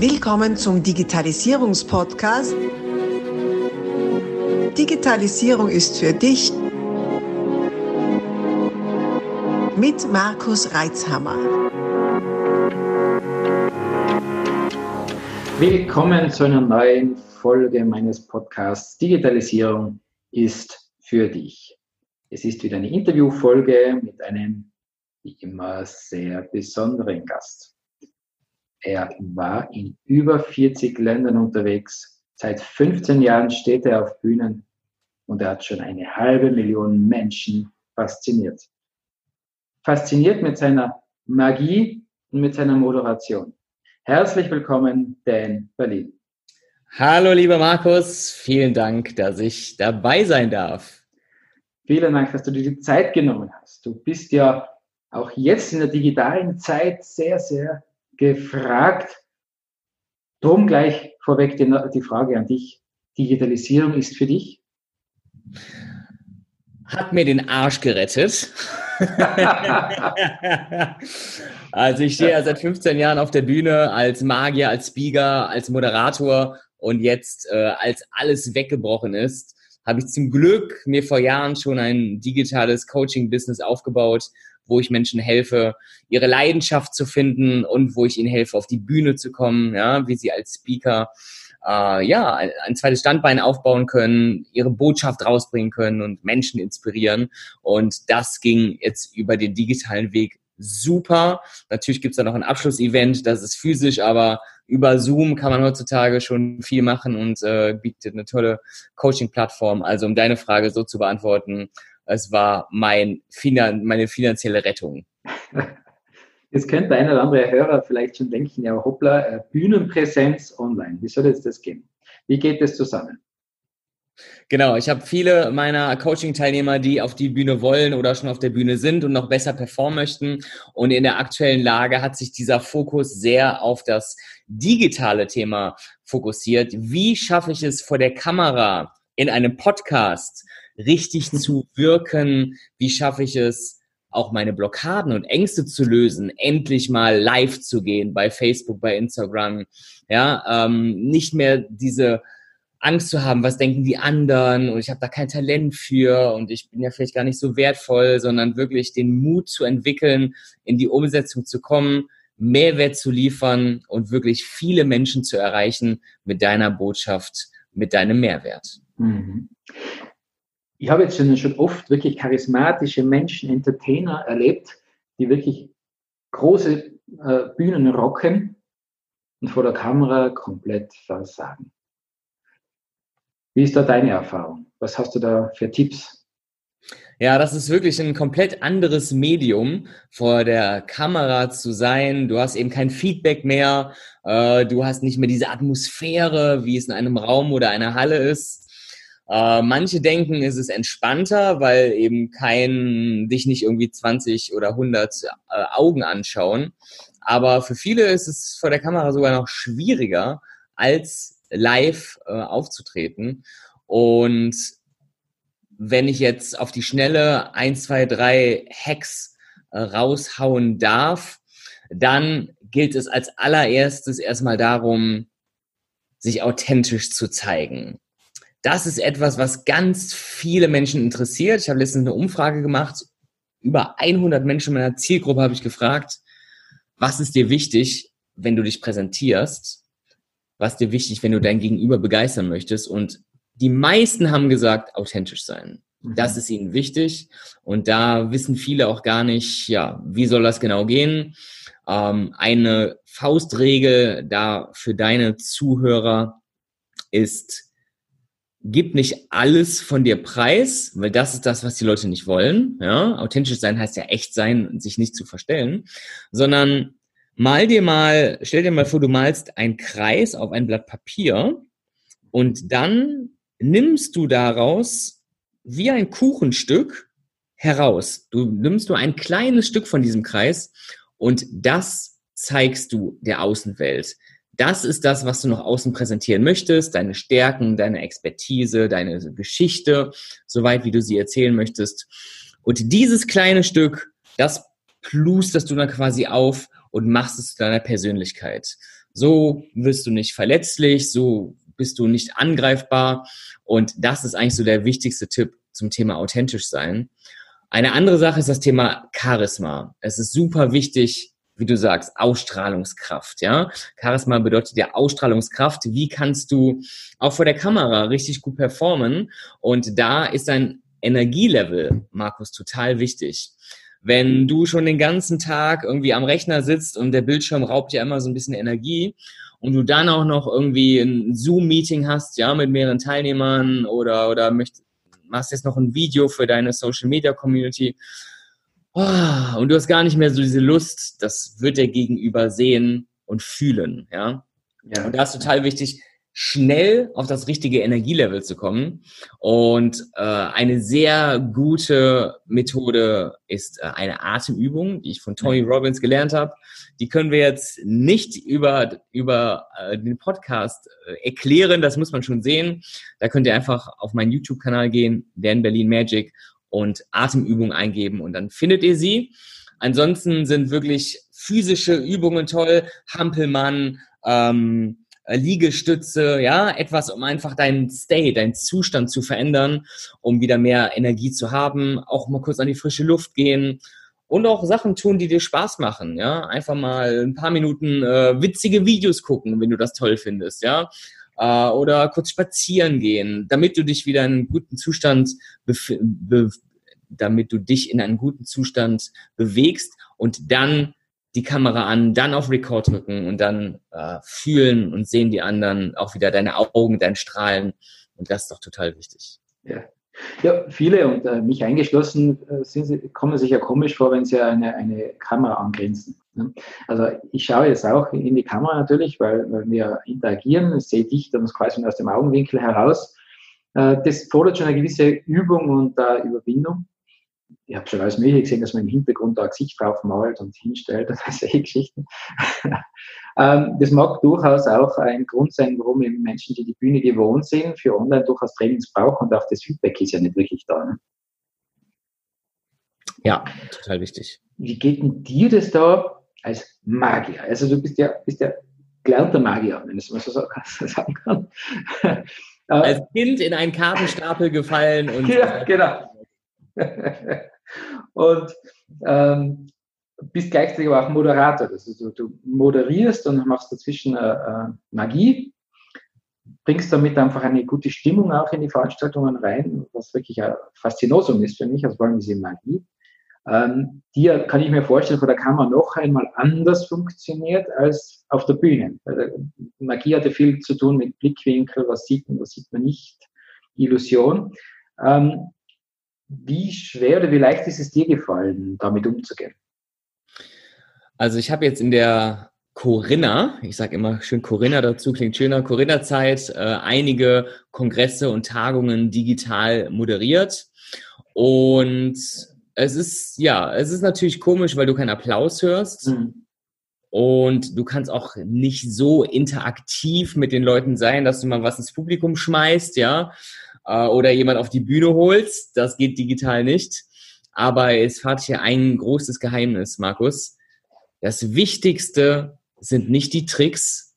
Willkommen zum Digitalisierungspodcast. Digitalisierung ist für dich mit Markus Reitzhammer. Willkommen zu einer neuen Folge meines Podcasts Digitalisierung ist für dich. Es ist wieder eine Interviewfolge mit einem wie immer sehr besonderen Gast. Er war in über 40 Ländern unterwegs. Seit 15 Jahren steht er auf Bühnen und er hat schon eine halbe Million Menschen fasziniert. Fasziniert mit seiner Magie und mit seiner Moderation. Herzlich willkommen, Dan Berlin. Hallo, lieber Markus. Vielen Dank, dass ich dabei sein darf. Vielen Dank, dass du dir die Zeit genommen hast. Du bist ja auch jetzt in der digitalen Zeit sehr, sehr gefragt. Drum gleich vorweg die, die Frage an dich. Digitalisierung ist für dich? Hat mir den Arsch gerettet. also ich stehe ja seit 15 Jahren auf der Bühne als Magier, als Speaker, als Moderator und jetzt, äh, als alles weggebrochen ist, habe ich zum Glück mir vor Jahren schon ein digitales Coaching-Business aufgebaut, wo ich Menschen helfe, ihre Leidenschaft zu finden und wo ich ihnen helfe, auf die Bühne zu kommen, ja, wie sie als Speaker äh, ja, ein, zweites Standbein aufbauen können, ihre Botschaft rausbringen können und Menschen inspirieren. Und das ging jetzt über den digitalen Weg super. Natürlich gibt's da noch ein Abschlussevent, das ist physisch, aber über Zoom kann man heutzutage schon viel machen und äh, bietet eine tolle Coaching-Plattform. Also um deine Frage so zu beantworten, es war mein Finan meine finanzielle Rettung. Jetzt könnte ein oder andere Hörer vielleicht schon denken, ja hoppla, äh, Bühnenpräsenz online, wie soll jetzt das gehen? Wie geht das zusammen? Genau, ich habe viele meiner Coaching-Teilnehmer, die auf die Bühne wollen oder schon auf der Bühne sind und noch besser performen möchten. Und in der aktuellen Lage hat sich dieser Fokus sehr auf das digitale Thema fokussiert. Wie schaffe ich es vor der Kamera in einem Podcast richtig zu wirken? Wie schaffe ich es, auch meine Blockaden und Ängste zu lösen, endlich mal live zu gehen bei Facebook, bei Instagram, ja, ähm, nicht mehr diese Angst zu haben, was denken die anderen und ich habe da kein Talent für und ich bin ja vielleicht gar nicht so wertvoll, sondern wirklich den Mut zu entwickeln, in die Umsetzung zu kommen, Mehrwert zu liefern und wirklich viele Menschen zu erreichen mit deiner Botschaft, mit deinem Mehrwert. Mhm ich habe jetzt schon, oft wirklich charismatische Menschen, Entertainer erlebt, die wirklich große äh, Bühnen rocken und vor der Kamera komplett versagen. Wie ist da deine Erfahrung? Was hast du da für Tipps? Ja, das ist wirklich ein komplett anderes Medium, vor der Kamera zu sein. Du hast eben kein Feedback mehr. Äh, du hast nicht mehr diese Atmosphäre, wie es in einem Raum oder einer Halle ist. Äh, manche denken, es ist entspannter, weil eben kein, dich nicht irgendwie 20 oder 100 äh, Augen anschauen. Aber für viele ist es vor der Kamera sogar noch schwieriger, als live äh, aufzutreten. Und wenn ich jetzt auf die schnelle 1, 2, 3 Hacks äh, raushauen darf, dann gilt es als allererstes erstmal darum, sich authentisch zu zeigen. Das ist etwas, was ganz viele Menschen interessiert. Ich habe letztens eine Umfrage gemacht. Über 100 Menschen in meiner Zielgruppe habe ich gefragt, was ist dir wichtig, wenn du dich präsentierst? Was ist dir wichtig, wenn du dein Gegenüber begeistern möchtest? Und die meisten haben gesagt, authentisch sein. Mhm. Das ist ihnen wichtig. Und da wissen viele auch gar nicht, ja, wie soll das genau gehen? Ähm, eine Faustregel da für deine Zuhörer ist, gib nicht alles von dir preis, weil das ist das, was die Leute nicht wollen. Ja, authentisch sein heißt ja echt sein und sich nicht zu verstellen, sondern mal dir mal, stell dir mal vor, du malst einen Kreis auf ein Blatt Papier und dann nimmst du daraus wie ein Kuchenstück heraus. Du nimmst nur ein kleines Stück von diesem Kreis und das zeigst du der Außenwelt. Das ist das, was du nach außen präsentieren möchtest, deine Stärken, deine Expertise, deine Geschichte, soweit wie du sie erzählen möchtest. Und dieses kleine Stück, das plusterst du dann quasi auf und machst es zu deiner Persönlichkeit. So wirst du nicht verletzlich, so bist du nicht angreifbar. Und das ist eigentlich so der wichtigste Tipp zum Thema authentisch sein. Eine andere Sache ist das Thema Charisma. Es ist super wichtig, wie du sagst, Ausstrahlungskraft, ja. Charisma bedeutet ja Ausstrahlungskraft. Wie kannst du auch vor der Kamera richtig gut performen? Und da ist ein Energielevel, Markus, total wichtig. Wenn du schon den ganzen Tag irgendwie am Rechner sitzt und der Bildschirm raubt ja immer so ein bisschen Energie und du dann auch noch irgendwie ein Zoom-Meeting hast, ja, mit mehreren Teilnehmern oder, oder möcht, machst jetzt noch ein Video für deine Social-Media-Community oh, und du hast gar nicht mehr so diese Lust, das wird der Gegenüber sehen und fühlen, ja. ja. Und da ist total wichtig, schnell auf das richtige Energielevel zu kommen. Und äh, eine sehr gute Methode ist äh, eine Atemübung, die ich von Tony Robbins gelernt habe. Die können wir jetzt nicht über, über äh, den Podcast äh, erklären, das muss man schon sehen. Da könnt ihr einfach auf meinen YouTube-Kanal gehen, Dan Berlin Magic, und Atemübungen eingeben und dann findet ihr sie. Ansonsten sind wirklich physische Übungen toll, Hampelmann, ähm, Liegestütze, ja, etwas, um einfach deinen State, deinen Zustand zu verändern, um wieder mehr Energie zu haben, auch mal kurz an die frische Luft gehen und auch Sachen tun, die dir Spaß machen, ja, einfach mal ein paar Minuten äh, witzige Videos gucken, wenn du das toll findest, ja, äh, oder kurz spazieren gehen, damit du dich wieder in einen guten Zustand, damit du dich in einen guten Zustand bewegst und dann die Kamera an, dann auf Record drücken und dann äh, fühlen und sehen die anderen auch wieder deine Augen, dein Strahlen. Und das ist doch total wichtig. Ja, ja, viele und äh, mich eingeschlossen äh, sie, kommen sich ja komisch vor, wenn sie eine, eine Kamera angrenzen. Ne? Also ich schaue jetzt auch in die Kamera natürlich, weil, weil wir interagieren, ich sehe dich dann quasi aus dem Augenwinkel heraus. Äh, das fordert schon eine gewisse Übung und äh, Überwindung. Ich habe schon alles Mögliche gesehen, dass man im Hintergrund da ein Gesicht drauf malt und hinstellt und solche Geschichten. Ähm, das mag durchaus auch ein Grund sein, warum eben Menschen, die die Bühne gewohnt sind, für online durchaus Trainings brauchen und auch das Feedback ist ja nicht wirklich da. Ne? Ja, total wichtig. Wie geht denn dir das da als Magier? Also du bist ja, bist ja gelernter Magier, wenn ich es mal so sagen kann. Als Kind in einen Kartenstapel gefallen und. Ja, genau. und ähm, bist gleichzeitig aber auch Moderator. Das ist, du moderierst und machst dazwischen äh, äh, Magie, bringst damit einfach eine gute Stimmung auch in die Veranstaltungen rein, was wirklich ein Faszinosum ist für mich, also vor allem diese Magie. Ähm, die kann ich mir vorstellen, vor der Kamera noch einmal anders funktioniert als auf der Bühne. Magie hat ja viel zu tun mit Blickwinkel, was sieht man, was sieht man nicht, Illusion. Ähm, wie schwer oder wie leicht ist es dir gefallen, damit umzugehen? Also ich habe jetzt in der Corinna, ich sage immer schön Corinna dazu, klingt schöner, Corinna-Zeit, äh, einige Kongresse und Tagungen digital moderiert. Und es ist, ja, es ist natürlich komisch, weil du keinen Applaus hörst. Mhm. Und du kannst auch nicht so interaktiv mit den Leuten sein, dass du mal was ins Publikum schmeißt, ja, äh, oder jemand auf die Bühne holst. Das geht digital nicht. Aber es hat hier ein großes Geheimnis, Markus. Das Wichtigste sind nicht die Tricks,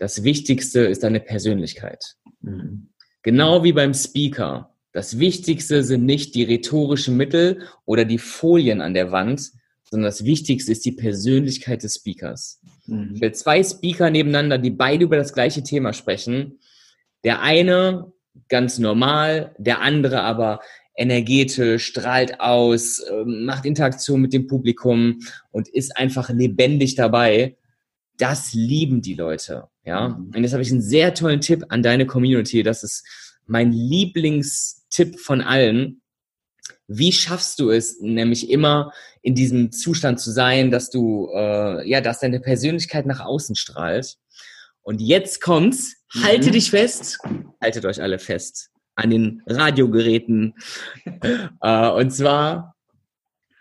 das Wichtigste ist deine Persönlichkeit. Mhm. Genau wie beim Speaker. Das Wichtigste sind nicht die rhetorischen Mittel oder die Folien an der Wand, sondern das Wichtigste ist die Persönlichkeit des Speakers. Mhm. Ich will zwei Speaker nebeneinander, die beide über das gleiche Thema sprechen. Der eine ganz normal, der andere aber energetisch, strahlt aus, ähm, macht Interaktion mit dem Publikum und ist einfach lebendig dabei. Das lieben die Leute. Ja, mhm. und jetzt habe ich einen sehr tollen Tipp an deine Community. Das ist mein Lieblingstipp von allen. Wie schaffst du es, nämlich immer in diesem Zustand zu sein, dass du, äh, ja, dass deine Persönlichkeit nach außen strahlt? Und jetzt kommt's. Mhm. Halte dich fest. Haltet euch alle fest an den Radiogeräten. äh, und zwar,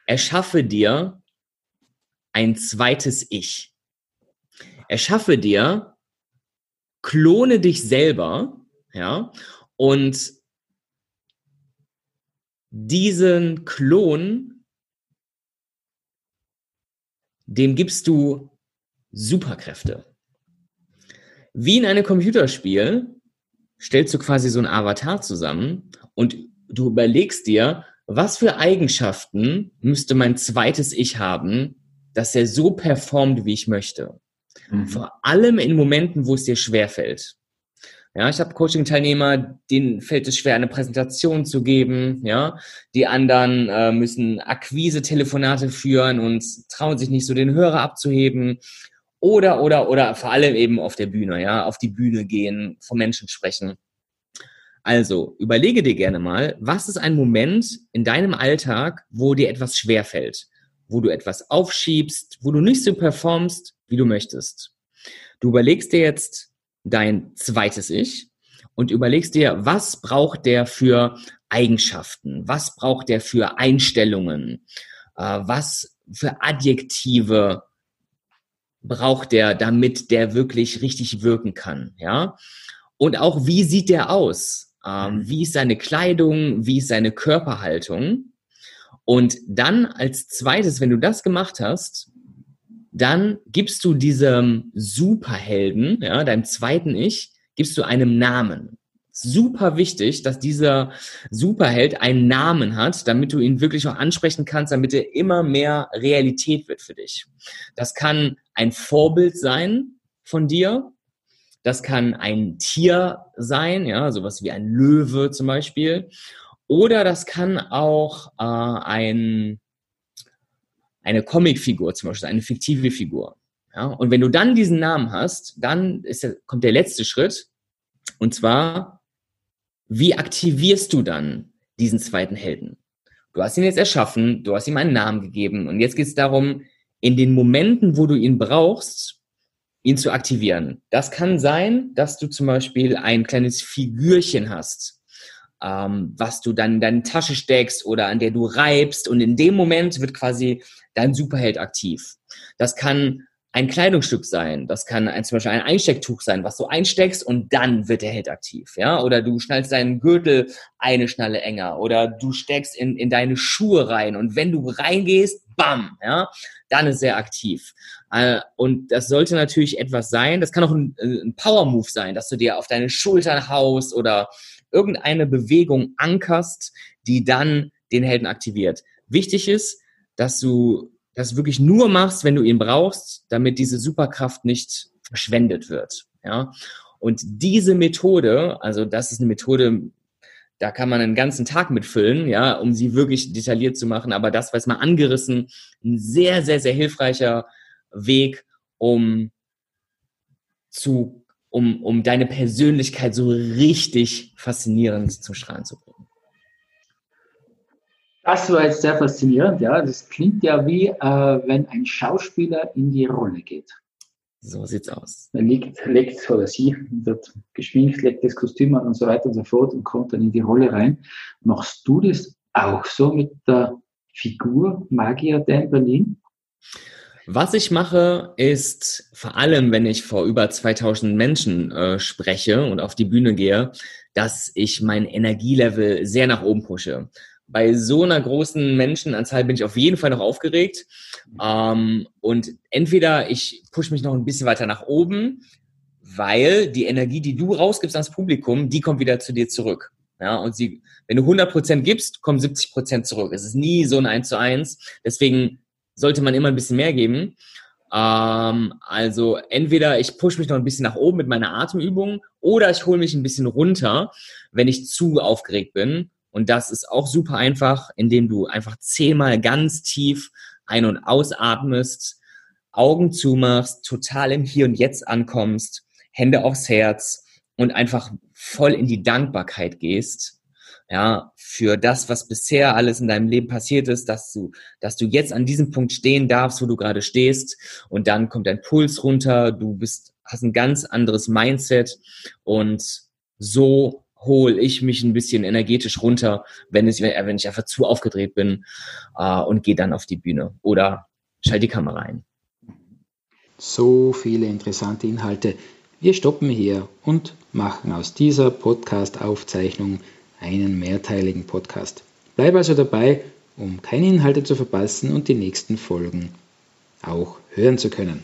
erschaffe dir ein zweites Ich. Erschaffe dir, klone dich selber, ja, und diesen Klon, dem gibst du Superkräfte. Wie in einem Computerspiel stellst du quasi so ein Avatar zusammen und du überlegst dir, was für Eigenschaften müsste mein zweites Ich haben, dass er so performt, wie ich möchte. Mhm. Vor allem in Momenten, wo es dir schwerfällt. Ja, ich habe Coaching-Teilnehmer, denen fällt es schwer, eine Präsentation zu geben. Ja, die anderen äh, müssen Akquise-Telefonate führen und trauen sich nicht so den Hörer abzuheben. Oder, oder, oder vor allem eben auf der Bühne, ja, auf die Bühne gehen, vor Menschen sprechen. Also, überlege dir gerne mal, was ist ein Moment in deinem Alltag, wo dir etwas schwerfällt, wo du etwas aufschiebst, wo du nicht so performst, wie du möchtest. Du überlegst dir jetzt dein zweites Ich und überlegst dir, was braucht der für Eigenschaften, was braucht der für Einstellungen, äh, was für Adjektive braucht der, damit der wirklich richtig wirken kann, ja? Und auch, wie sieht der aus? Ähm, mhm. wie ist seine Kleidung? Wie ist seine Körperhaltung? Und dann als zweites, wenn du das gemacht hast, dann gibst du diesem Superhelden, ja, deinem zweiten Ich, gibst du einem Namen. Super wichtig, dass dieser Superheld einen Namen hat, damit du ihn wirklich auch ansprechen kannst, damit er immer mehr Realität wird für dich. Das kann ein Vorbild sein von dir. Das kann ein Tier sein, ja, sowas wie ein Löwe zum Beispiel. Oder das kann auch äh, ein eine Comicfigur zum Beispiel, eine fiktive Figur. Ja? Und wenn du dann diesen Namen hast, dann ist kommt der letzte Schritt. Und zwar, wie aktivierst du dann diesen zweiten Helden? Du hast ihn jetzt erschaffen, du hast ihm einen Namen gegeben und jetzt geht es darum, in den Momenten, wo du ihn brauchst, ihn zu aktivieren. Das kann sein, dass du zum Beispiel ein kleines Figürchen hast, ähm, was du dann in deine Tasche steckst oder an der du reibst. Und in dem Moment wird quasi dein Superheld aktiv. Das kann ein Kleidungsstück sein, das kann ein, zum Beispiel ein Einstecktuch sein, was du einsteckst und dann wird der Held aktiv, ja, oder du schnallst deinen Gürtel eine Schnalle enger oder du steckst in, in deine Schuhe rein und wenn du reingehst, bam, ja, dann ist er aktiv. Äh, und das sollte natürlich etwas sein, das kann auch ein, äh, ein Power-Move sein, dass du dir auf deine Schultern haust oder irgendeine Bewegung ankerst, die dann den Helden aktiviert. Wichtig ist, dass du das wirklich nur machst, wenn du ihn brauchst, damit diese Superkraft nicht verschwendet wird. Ja? Und diese Methode, also das ist eine Methode, da kann man einen ganzen Tag mitfüllen, ja, um sie wirklich detailliert zu machen. Aber das jetzt mal angerissen, ein sehr, sehr, sehr hilfreicher Weg, um zu um, um deine Persönlichkeit so richtig faszinierend zum Strahlen zu bringen. Das war jetzt sehr faszinierend, ja. Das klingt ja wie, äh, wenn ein Schauspieler in die Rolle geht. So sieht's aus. Er legt, legt oder sie wird geschminkt, legt das Kostüm an und so weiter und so fort und kommt dann in die Rolle rein. Machst du das auch so mit der Figur Magier Dan Berlin? Was ich mache, ist vor allem, wenn ich vor über 2000 Menschen äh, spreche und auf die Bühne gehe, dass ich mein Energielevel sehr nach oben pushe. Bei so einer großen Menschenanzahl bin ich auf jeden Fall noch aufgeregt. Ähm, und entweder ich pushe mich noch ein bisschen weiter nach oben, weil die Energie, die du rausgibst ans Publikum, die kommt wieder zu dir zurück. Ja, und sie, wenn du 100 Prozent gibst, kommen 70 Prozent zurück. Es ist nie so ein 1 zu 1. Deswegen sollte man immer ein bisschen mehr geben. Ähm, also entweder ich pushe mich noch ein bisschen nach oben mit meiner Atemübung oder ich hole mich ein bisschen runter, wenn ich zu aufgeregt bin. Und das ist auch super einfach, indem du einfach zehnmal ganz tief ein- und ausatmest, Augen zumachst, total im Hier und Jetzt ankommst, Hände aufs Herz und einfach voll in die Dankbarkeit gehst ja, für das, was bisher alles in deinem Leben passiert ist, dass du, dass du jetzt an diesem Punkt stehen darfst, wo du gerade stehst. Und dann kommt dein Puls runter, du bist, hast ein ganz anderes Mindset und so hole ich mich ein bisschen energetisch runter, wenn, es, wenn ich einfach zu aufgedreht bin äh, und gehe dann auf die Bühne oder schalte die Kamera ein. So viele interessante Inhalte. Wir stoppen hier und machen aus dieser Podcast-Aufzeichnung einen mehrteiligen Podcast. Bleib also dabei, um keine Inhalte zu verpassen und die nächsten Folgen auch hören zu können.